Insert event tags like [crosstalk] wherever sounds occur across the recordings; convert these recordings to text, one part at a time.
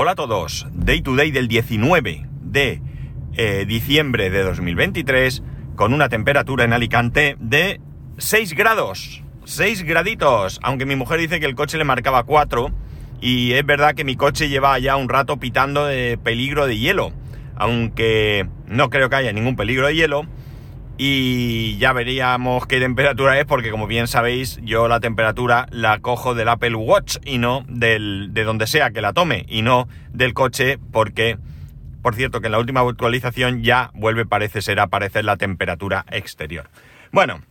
Hola a todos, Day to Day del 19 de eh, diciembre de 2023 con una temperatura en Alicante de 6 grados, 6 graditos, aunque mi mujer dice que el coche le marcaba 4 y es verdad que mi coche lleva ya un rato pitando de peligro de hielo, aunque no creo que haya ningún peligro de hielo y ya veríamos qué temperatura es porque como bien sabéis yo la temperatura la cojo del Apple Watch y no del, de donde sea que la tome y no del coche porque por cierto que en la última actualización ya vuelve parece ser a aparecer la temperatura exterior. Bueno,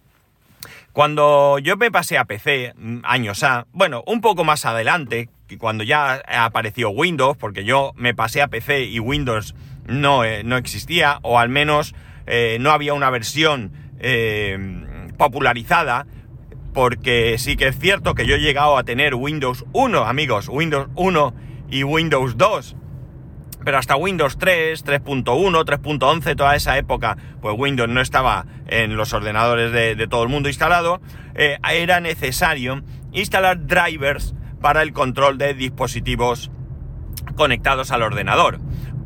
cuando yo me pasé a PC mm, años A, bueno, un poco más adelante, cuando ya apareció Windows, porque yo me pasé a PC y Windows no, eh, no existía, o al menos eh, no había una versión eh, popularizada, porque sí que es cierto que yo he llegado a tener Windows 1, amigos, Windows 1 y Windows 2, pero hasta Windows 3, 3.1, 3.11, toda esa época, pues Windows no estaba en los ordenadores de, todo el mundo instalado, eh, era necesario instalar drivers para el control de dispositivos conectados al ordenador.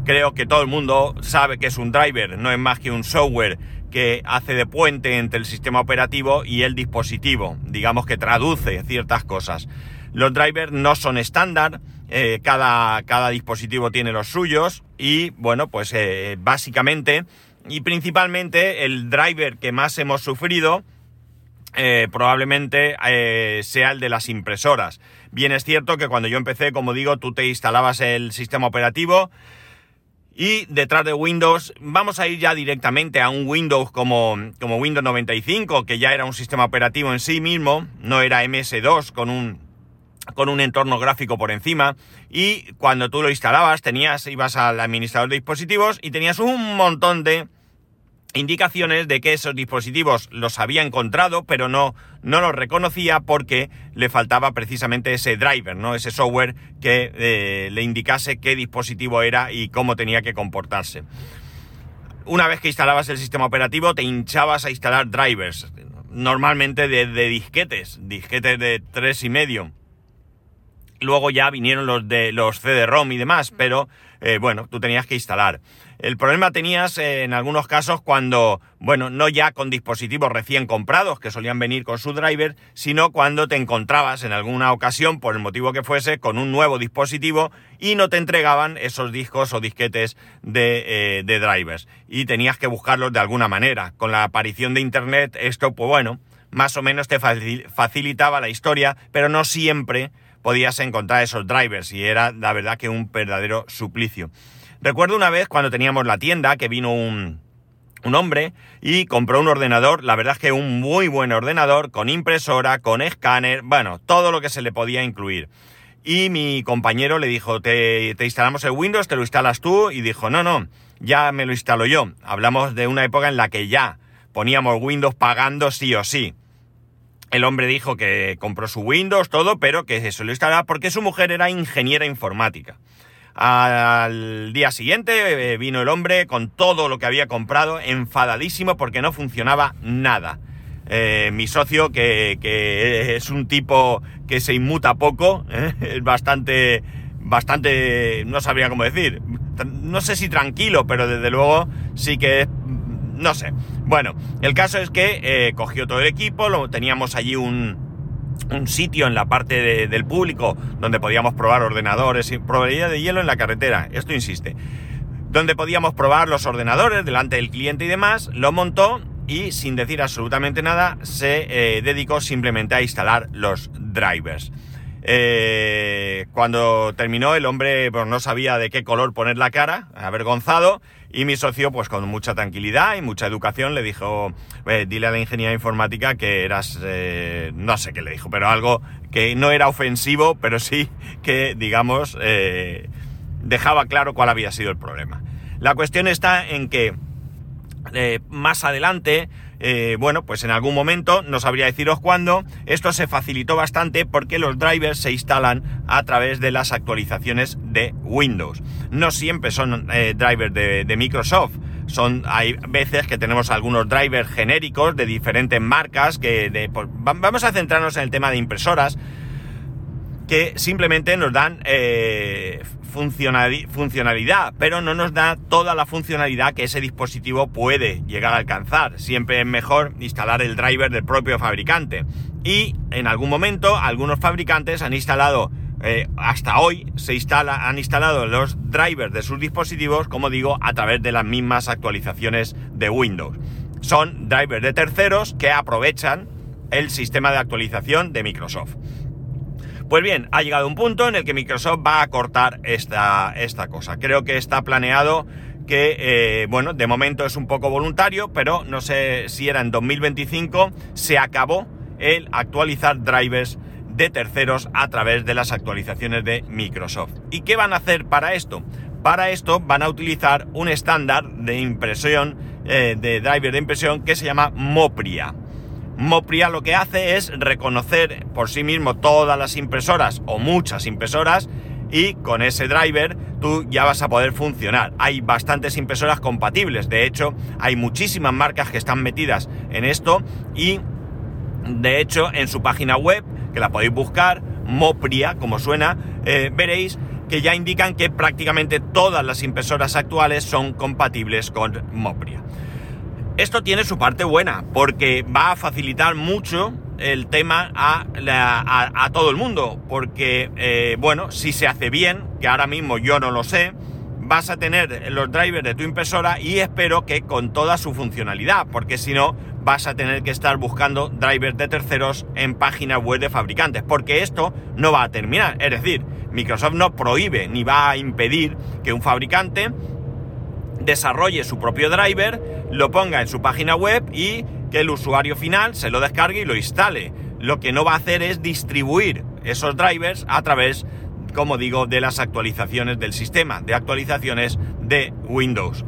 Creo que todo el mundo sabe que es un driver, no es más que un software que hace de puente entre el sistema operativo y el dispositivo, digamos que traduce ciertas cosas. Los drivers no son estándar, eh, cada, cada, dispositivo tiene los suyos y bueno, pues eh, básicamente y principalmente el driver que más hemos sufrido eh, probablemente sea el de las impresoras. Bien es cierto que cuando yo empecé, como digo, tú te instalabas el sistema operativo, y detrás de Windows vamos a ir ya directamente a un Windows como, como Windows 95, que ya era un sistema operativo en sí mismo, no era MS2 con un, con un entorno gráfico por encima. Y cuando tú lo instalabas, tenías, ibas al administrador de dispositivos y tenías un montón de indicaciones de que esos dispositivos los había encontrado, pero no, no los reconocía porque le faltaba precisamente ese driver, ¿no? Ese software que eh, le indicase qué dispositivo era y cómo tenía que comportarse. Una vez que instalabas el sistema operativo, te hinchabas a instalar drivers, normalmente de, disquetes, disquetes de tres y medio. Luego ya vinieron los de los CD-ROM y demás, pero eh, bueno, tú tenías que instalar. El problema tenías eh, en algunos casos cuando, bueno, no ya con dispositivos recién comprados que solían venir con su driver, sino cuando te encontrabas en alguna ocasión, por el motivo que fuese, con un nuevo dispositivo y no te entregaban esos discos o disquetes de, eh, de drivers. Y tenías que buscarlos de alguna manera. Con la aparición de Internet, esto, pues bueno, más o menos te facilitaba la historia, pero no siempre podías encontrar esos drivers y era la verdad que un verdadero suplicio. Recuerdo una vez cuando teníamos la tienda que vino un, un hombre y compró un ordenador, la verdad es que un muy buen ordenador, con impresora, con escáner, bueno, todo lo que se le podía incluir. Y mi compañero le dijo, te, te, instalamos el Windows, te lo instalas tú, y dijo, no, no, ya me lo instalo yo. Hablamos de una época en la que ya poníamos Windows pagando sí o sí. El hombre dijo que compró su Windows, todo, pero que se lo instalaba porque su mujer era ingeniera informática. Al día siguiente eh, vino el hombre con todo lo que había comprado, enfadadísimo porque no funcionaba nada. Eh, mi socio, que, es un tipo que se inmuta poco, [laughs] ¿eh? es bastante, bastante, no sabría cómo decir, no sé si tranquilo, pero desde luego sí que no sé. Bueno, el caso es que cogió todo el equipo, lo, teníamos allí un, un sitio en la parte del público donde podíamos probar ordenadores, probabilidad de hielo en la carretera, esto insiste, donde podíamos probar los ordenadores delante del cliente y demás, lo montó y sin decir absolutamente nada se eh, dedicó simplemente a instalar los drivers. Eh, cuando terminó el hombre pues, no sabía de qué color poner la cara, avergonzado, y mi socio pues con mucha tranquilidad y mucha educación le dijo, eh, dile a la ingeniería informática que eras, eh, no sé qué le dijo, pero algo que no era ofensivo, pero sí que digamos dejaba claro cuál había sido el problema. La cuestión está en que más adelante eh, bueno, pues en algún momento, no sabría deciros cuándo, esto se facilitó bastante porque los drivers se instalan a través de las actualizaciones de Windows. No siempre son eh, drivers de, Microsoft. Son, hay veces que tenemos algunos drivers genéricos de diferentes marcas que pues, vamos a centrarnos en el tema de impresoras que simplemente nos dan eh, funcionalidad, pero no nos da toda la funcionalidad que ese dispositivo puede llegar a alcanzar. Siempre es mejor instalar el driver del propio fabricante. Y en algún momento algunos fabricantes han instalado, eh, hasta hoy se instala, han instalado los drivers de sus dispositivos, como digo, a través de las mismas actualizaciones de Windows. Son drivers de terceros que aprovechan el sistema de actualización de Microsoft. Pues bien, ha llegado un punto en el que Microsoft va a cortar esta, esta cosa. Creo que está planeado que, eh, bueno, de momento es un poco voluntario, pero no sé si era en 2025, se acabó el actualizar drivers de terceros a través de las actualizaciones de Microsoft. ¿Y qué van a hacer para esto? Para esto van a utilizar un estándar de impresión, eh, de driver de impresión que se llama Mopria. Mopria lo que hace es reconocer por sí mismo todas las impresoras o muchas impresoras y con ese driver tú ya vas a poder funcionar. Hay bastantes impresoras compatibles, de hecho hay muchísimas marcas que están metidas en esto y de hecho en su página web, que la podéis buscar, Mopria, como suena, eh, veréis que ya indican que prácticamente todas las impresoras actuales son compatibles con Mopria. Esto tiene su parte buena, porque va a facilitar mucho el tema a, todo el mundo, porque, eh, bueno, si se hace bien, que ahora mismo yo no lo sé, vas a tener los drivers de tu impresora y espero que con toda su funcionalidad, porque si no, vas a tener que estar buscando drivers de terceros en páginas web de fabricantes, porque esto no va a terminar. Es decir, Microsoft no prohíbe ni va a impedir que un fabricante desarrolle su propio driver, lo ponga en su página web y que el usuario final se lo descargue y lo instale. Lo que no va a hacer es distribuir esos drivers a través, como digo, de las actualizaciones del sistema, de actualizaciones de Windows.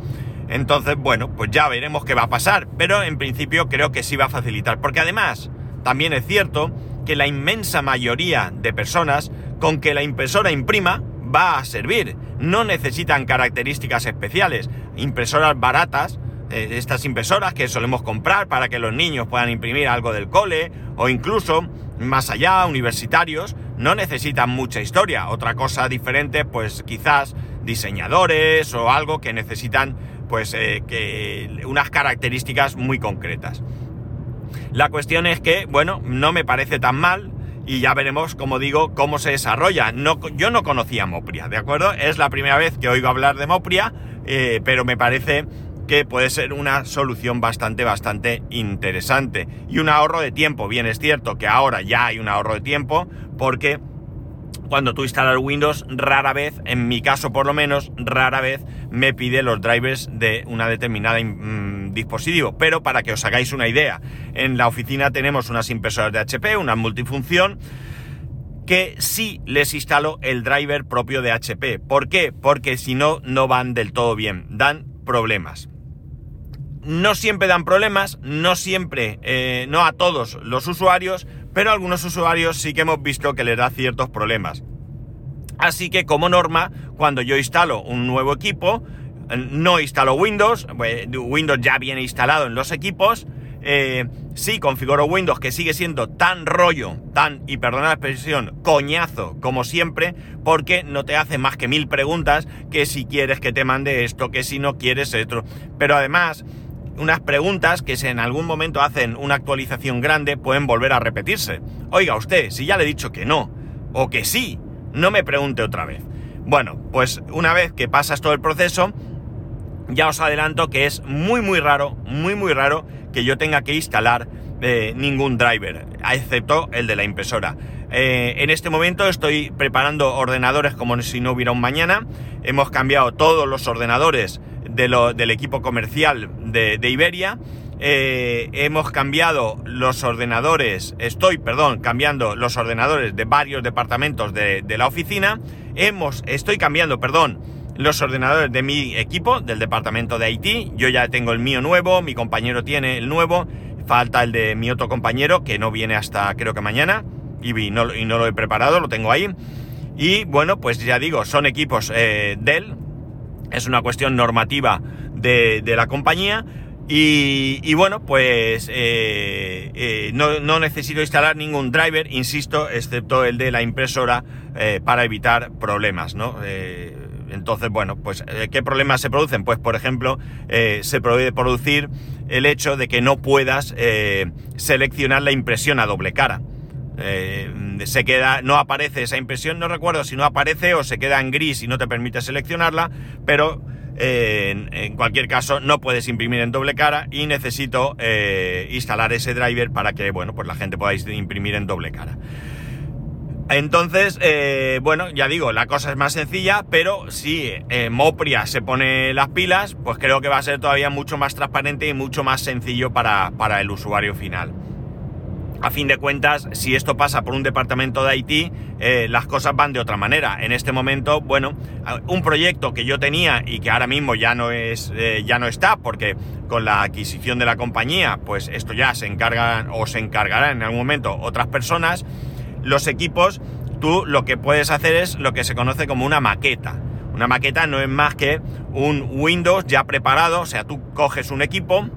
Entonces, bueno, pues ya veremos qué va a pasar, pero en principio creo que sí va a facilitar, porque además también es cierto que la inmensa mayoría de personas con que la impresora imprima va a servir. No necesitan características especiales. Impresoras baratas, eh, estas impresoras que solemos comprar para que los niños puedan imprimir algo del cole o incluso más allá, universitarios, no necesitan mucha historia. Otra cosa diferente, pues quizás diseñadores o algo que necesitan pues eh, que unas características muy concretas. La cuestión es que, bueno, no me parece tan mal y ya veremos, como digo, cómo se desarrolla. No, yo no conocía Mopria, ¿de acuerdo? Es la primera vez que oigo hablar de Mopria, eh, pero me parece que puede ser una solución bastante, bastante interesante. Y un ahorro de tiempo. Bien, es cierto que ahora ya hay un ahorro de tiempo porque cuando tú instalas Windows, rara vez, en mi caso por lo menos, rara vez me pide los drivers de una determinada mm, dispositivo. Pero para que os hagáis una idea, en la oficina tenemos unas impresoras de HP, una multifunción, que sí les instalo el driver propio de HP. ¿Por qué? Porque si no, no van del todo bien, dan problemas. No siempre dan problemas, no siempre, eh, no a todos los usuarios, pero a algunos usuarios sí que hemos visto que les da ciertos problemas. Así que como norma, cuando yo instalo un nuevo equipo, no instalo Windows, pues, Windows ya viene instalado en los equipos, eh, sí configuro Windows que sigue siendo tan rollo, tan, y perdona la expresión, coñazo como siempre, porque no te hace más que mil preguntas, que si quieres que te mande esto, que si no quieres esto, pero además unas preguntas que si en algún momento hacen una actualización grande pueden volver a repetirse. Oiga usted, si ya le he dicho que no, o que sí, no me pregunte otra vez. Bueno, pues una vez que pasas todo el proceso, ya os adelanto que es muy muy raro, muy muy raro que yo tenga que instalar eh, ningún driver, excepto el de la impresora. Eh, en este momento estoy preparando ordenadores como si no hubiera un mañana. Hemos cambiado todos los ordenadores del equipo comercial de, Iberia. Eh, hemos cambiado los ordenadores, estoy, perdón, cambiando los ordenadores de varios departamentos de, la oficina. Hemos, estoy cambiando, perdón, los ordenadores de mi equipo, del departamento de Haití. Yo ya tengo el mío nuevo, mi compañero tiene el nuevo, falta el de mi otro compañero que no viene hasta creo que mañana y no, no lo he preparado, lo tengo ahí. Y bueno, pues ya digo, son equipos eh, Dell, es una cuestión normativa de, la compañía Y, bueno, pues eh, eh, no, necesito instalar ningún driver, insisto, excepto el de la impresora para evitar problemas, ¿no? Entonces, bueno, pues ¿qué problemas se producen? Pues, por ejemplo, se puede producir el hecho de que no puedas seleccionar la impresión a doble cara. se queda, no aparece esa impresión, no recuerdo si no aparece o se queda en gris y no te permite seleccionarla, pero en, cualquier caso, no puedes imprimir en doble cara y necesito eh, instalar ese driver para que, bueno, pues la gente pueda imprimir en doble cara. Entonces, eh, bueno, ya digo, la cosa es más sencilla, pero si eh, Mopria se pone las pilas, pues creo que va a ser todavía mucho más transparente y mucho más sencillo para, para el usuario final a fin de cuentas, si esto pasa por un departamento de IT, eh, las cosas van de otra manera. En este momento, bueno, un proyecto que yo tenía y que ahora mismo ya no es, ya no está, porque con la adquisición de la compañía, pues esto ya se encarga o se encargará en algún momento otras personas. Los equipos, tú lo que puedes hacer es lo que se conoce como una maqueta. Una maqueta no es más que un Windows ya preparado, o sea, tú coges un equipo,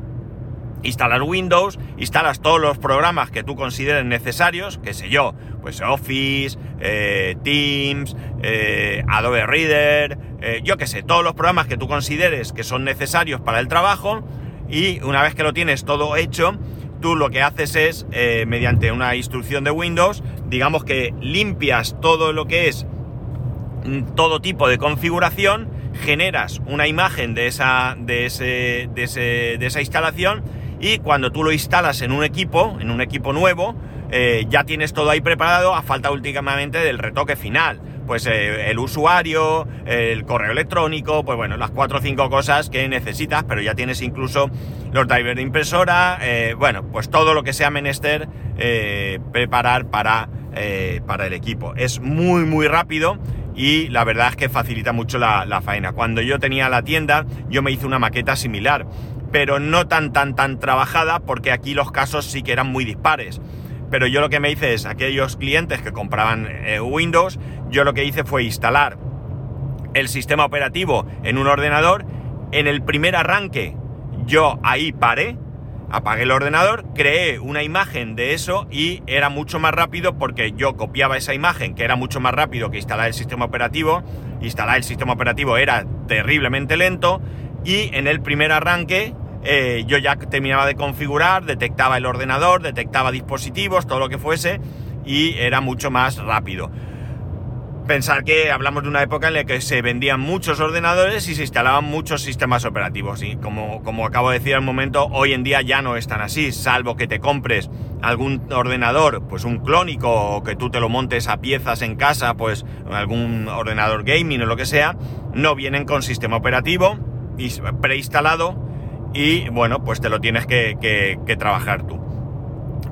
instalar Windows, instalas todos los programas que tú consideres necesarios, que sé yo, pues Office, eh, Teams, eh, Adobe Reader, eh, yo qué sé, todos los programas que tú consideres que son necesarios para el trabajo y una vez que lo tienes todo hecho, tú lo que haces es, mediante una instrucción de Windows, digamos que limpias todo lo que es mm, todo tipo de configuración, generas una imagen de esa, de, ese, de esa instalación y cuando tú lo instalas en un equipo, en un equipo nuevo, eh, ya tienes todo ahí preparado a falta últimamente del retoque final. Pues eh, el usuario, el correo electrónico, pues bueno, las cuatro o cinco cosas que necesitas, pero ya tienes incluso los drivers de impresora, eh, bueno, pues todo lo que sea menester preparar para, para el equipo. Es muy, muy rápido y la verdad es que facilita mucho la, la faena. Cuando yo tenía la tienda, yo me hice una maqueta similar pero no tan tan tan trabajada porque aquí los casos sí que eran muy dispares. Pero yo lo que me hice es aquellos clientes que compraban eh, Windows, yo lo que hice fue instalar el sistema operativo en un ordenador. En el primer arranque yo ahí paré, apagué el ordenador, creé una imagen de eso y era mucho más rápido porque yo copiaba esa imagen, que era mucho más rápido que instalar el sistema operativo. Instalar el sistema operativo era terriblemente lento y en el primer arranque eh, yo ya terminaba de configurar, detectaba el ordenador, detectaba dispositivos, todo lo que fuese, y era mucho más rápido. Pensar que hablamos de una época en la que se vendían muchos ordenadores y se instalaban muchos sistemas operativos. Y como, como acabo de decir al momento, hoy en día ya no es tan así, salvo que te compres algún ordenador, pues un clónico, o que tú te lo montes a piezas en casa, pues algún ordenador gaming o lo que sea, no vienen con sistema operativo preinstalado y bueno, pues te lo tienes que, trabajar tú.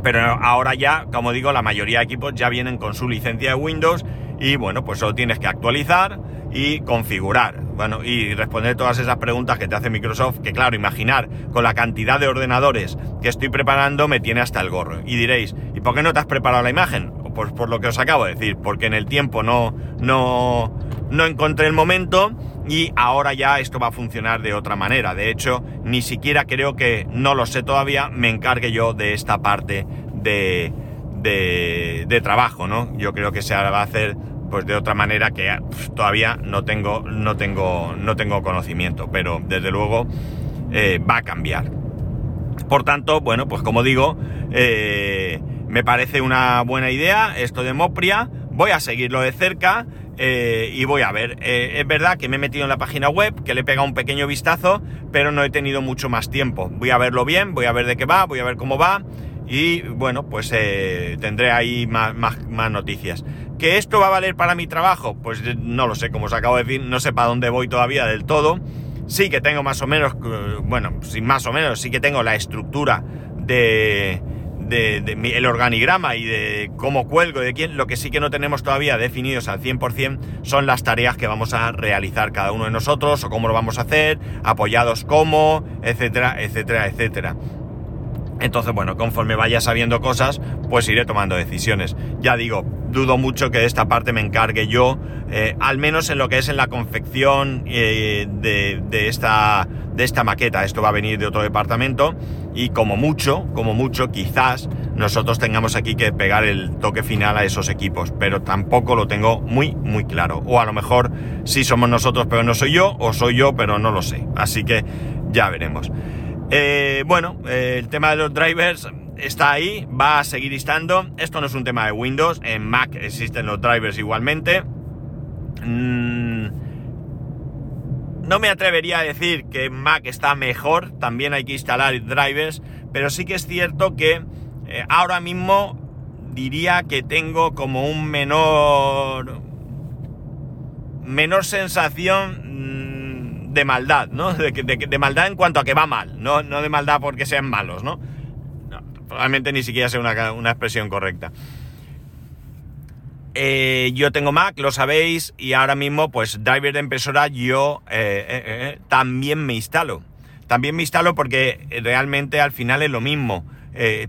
Pero ahora ya, como digo, la mayoría de equipos ya vienen con su licencia de Windows y bueno, pues solo tienes que actualizar y configurar. Bueno, y responder todas esas preguntas que te hace Microsoft, que claro, imaginar con la cantidad de ordenadores que estoy preparando me tiene hasta el gorro. Y diréis, ¿y por qué no te has preparado la imagen? Pues por lo que os acabo de decir, porque en el tiempo no, no, no encontré el momento y ahora ya esto va a funcionar de otra manera. De hecho, ni siquiera creo que, no lo sé todavía, me encargue yo de esta parte de, de, trabajo, ¿no? Yo creo que se va a hacer pues de otra manera que todavía no tengo, no tengo, no tengo conocimiento, pero desde luego eh, va a cambiar. Por tanto, bueno, pues como digo, eh, me parece una buena idea esto de Mopria, voy a seguirlo de cerca eh, y voy a ver. Eh, es verdad que me he metido en la página web, que le he pegado un pequeño vistazo, pero no he tenido mucho más tiempo. Voy a verlo bien, voy a ver de qué va, voy a ver cómo va y bueno, pues eh, tendré ahí más, más, noticias. ¿Que esto va a valer para mi trabajo? Pues no lo sé, como os acabo de decir, no sé para dónde voy todavía del todo. Sí que tengo más o menos, bueno, sin más o menos, sí que tengo la estructura de, de, el organigrama y de cómo cuelgo, de quién, lo que sí que no tenemos todavía definidos al 100% son las tareas que vamos a realizar cada uno de nosotros o cómo lo vamos a hacer, apoyados cómo, etcétera, etcétera, etcétera. Entonces, bueno, conforme vaya sabiendo cosas, pues iré tomando decisiones. Ya digo, dudo mucho que de esta parte me encargue yo, eh, al menos en lo que es en la confección eh, de, esta, de esta maqueta. Esto va a venir de otro departamento y como mucho, como mucho, quizás nosotros tengamos aquí que pegar el toque final a esos equipos, pero tampoco lo tengo muy, muy claro. O a lo mejor sí somos nosotros, pero no soy yo, o soy yo, pero no lo sé. Así que ya veremos. Eh, bueno, el tema de los drivers está ahí, va a seguir estando. Esto no es un tema de Windows, en Mac existen los drivers igualmente. Mm, no me atrevería a decir que Mac está mejor, también hay que instalar drivers, pero sí que es cierto que eh, ahora mismo diría que tengo como un menor menor sensación de maldad, ¿no? De, maldad en cuanto a que va mal, no, no de maldad porque sean malos, ¿no? Realmente ni siquiera sé una, una expresión correcta. Eh, yo tengo Mac, lo sabéis, y ahora mismo, pues driver de impresora yo eh, eh, también me instalo. También me instalo porque realmente al final es lo mismo.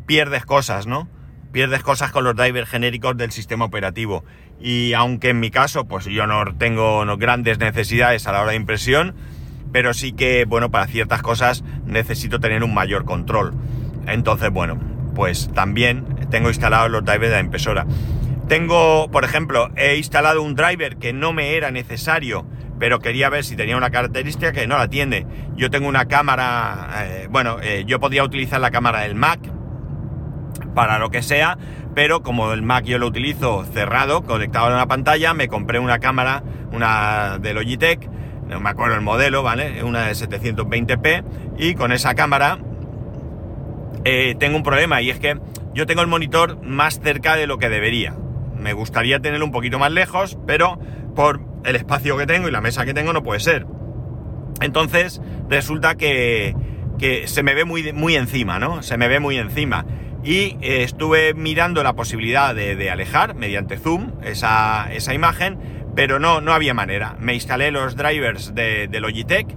pierdes cosas, ¿no? Pierdes cosas con los drivers genéricos del sistema operativo. Y aunque en mi caso, pues yo no tengo grandes necesidades a la hora de impresión, pero sí que, bueno, para ciertas cosas necesito tener un mayor control. Entonces, bueno, pues también tengo instalados los drivers de la impresora. Tengo, por ejemplo, he instalado un driver que no me era necesario, pero quería ver si tenía una característica que no la tiene. Yo tengo una cámara, eh, bueno, eh, yo podía utilizar la cámara del Mac para lo que sea, pero como el Mac yo lo utilizo cerrado, conectado a una pantalla, me compré una cámara, una de Logitech, no me acuerdo el modelo, ¿vale? Una de 720p, y con esa cámara eh, tengo un problema y es que yo tengo el monitor más cerca de lo que debería. Me gustaría tenerlo un poquito más lejos, pero por el espacio que tengo y la mesa que tengo no puede ser. Entonces resulta que, se me ve muy, muy encima, ¿no? Se me ve muy encima. Y eh, estuve mirando la posibilidad de, alejar mediante zoom esa, imagen, pero no, no había manera. Me instalé los drivers de, de Logitech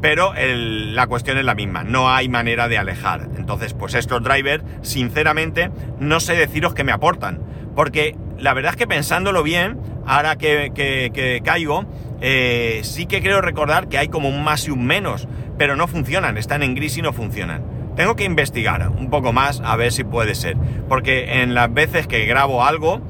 pero la cuestión es la misma, no hay manera de alejar. Entonces, pues estos drivers, sinceramente, no sé deciros qué me aportan, porque la verdad es que pensándolo bien, ahora que, caigo, eh, sí que creo recordar que hay como un más y un menos, pero no funcionan, están en gris y no funcionan. Tengo que investigar un poco más a ver si puede ser, porque en las veces que grabo algo,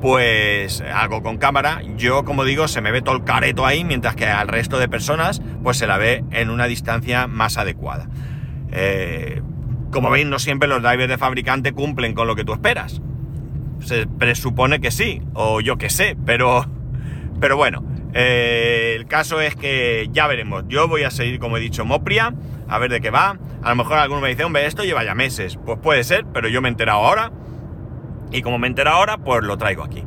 pues algo con cámara, yo como digo, se me ve todo el careto ahí, mientras que al resto de personas, pues se la ve en una distancia más adecuada. Eh, como veis, no siempre los drivers de fabricante cumplen con lo que tú esperas. Se presupone que sí, o yo que sé, pero, pero bueno, eh, el caso es que ya veremos. Yo voy a seguir, como he dicho, Mopria, a ver de qué va. A lo mejor alguno me dice, hombre, esto lleva ya meses. Pues puede ser, pero yo me he enterado ahora y como me entero ahora, pues lo traigo aquí.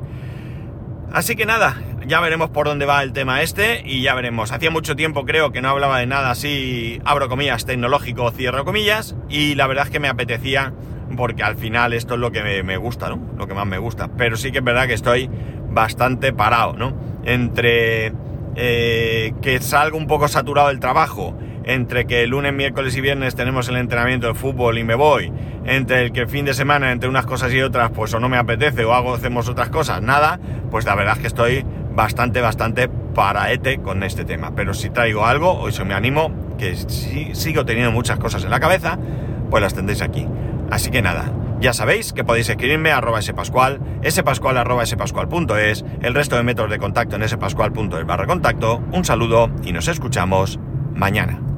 Así que nada, ya veremos por dónde va el tema este y ya veremos. Hacía mucho tiempo creo que no hablaba de nada así, abro comillas, tecnológico, cierro comillas, y la verdad es que me apetecía porque al final esto es lo que me, gusta, ¿no? Lo que más me gusta. Pero sí que es verdad que estoy bastante parado, ¿no? Entre eh, que salgo un poco saturado del trabajo, entre que el lunes, miércoles y viernes tenemos el entrenamiento de fútbol y me voy, entre el que el fin de semana, entre unas cosas y otras, pues o no me apetece o hago, hacemos otras cosas, nada, pues la verdad es que estoy bastante, bastante paraete con este tema. Pero si traigo algo, hoy se me animo, que si sigo teniendo muchas cosas en la cabeza, pues las tendréis aquí. Así que nada, ya sabéis que podéis escribirme a arroba spascual, spascual arroba spascual.es, el resto de métodos de contacto en spascual.es barra contacto. Un saludo y nos escuchamos mañana.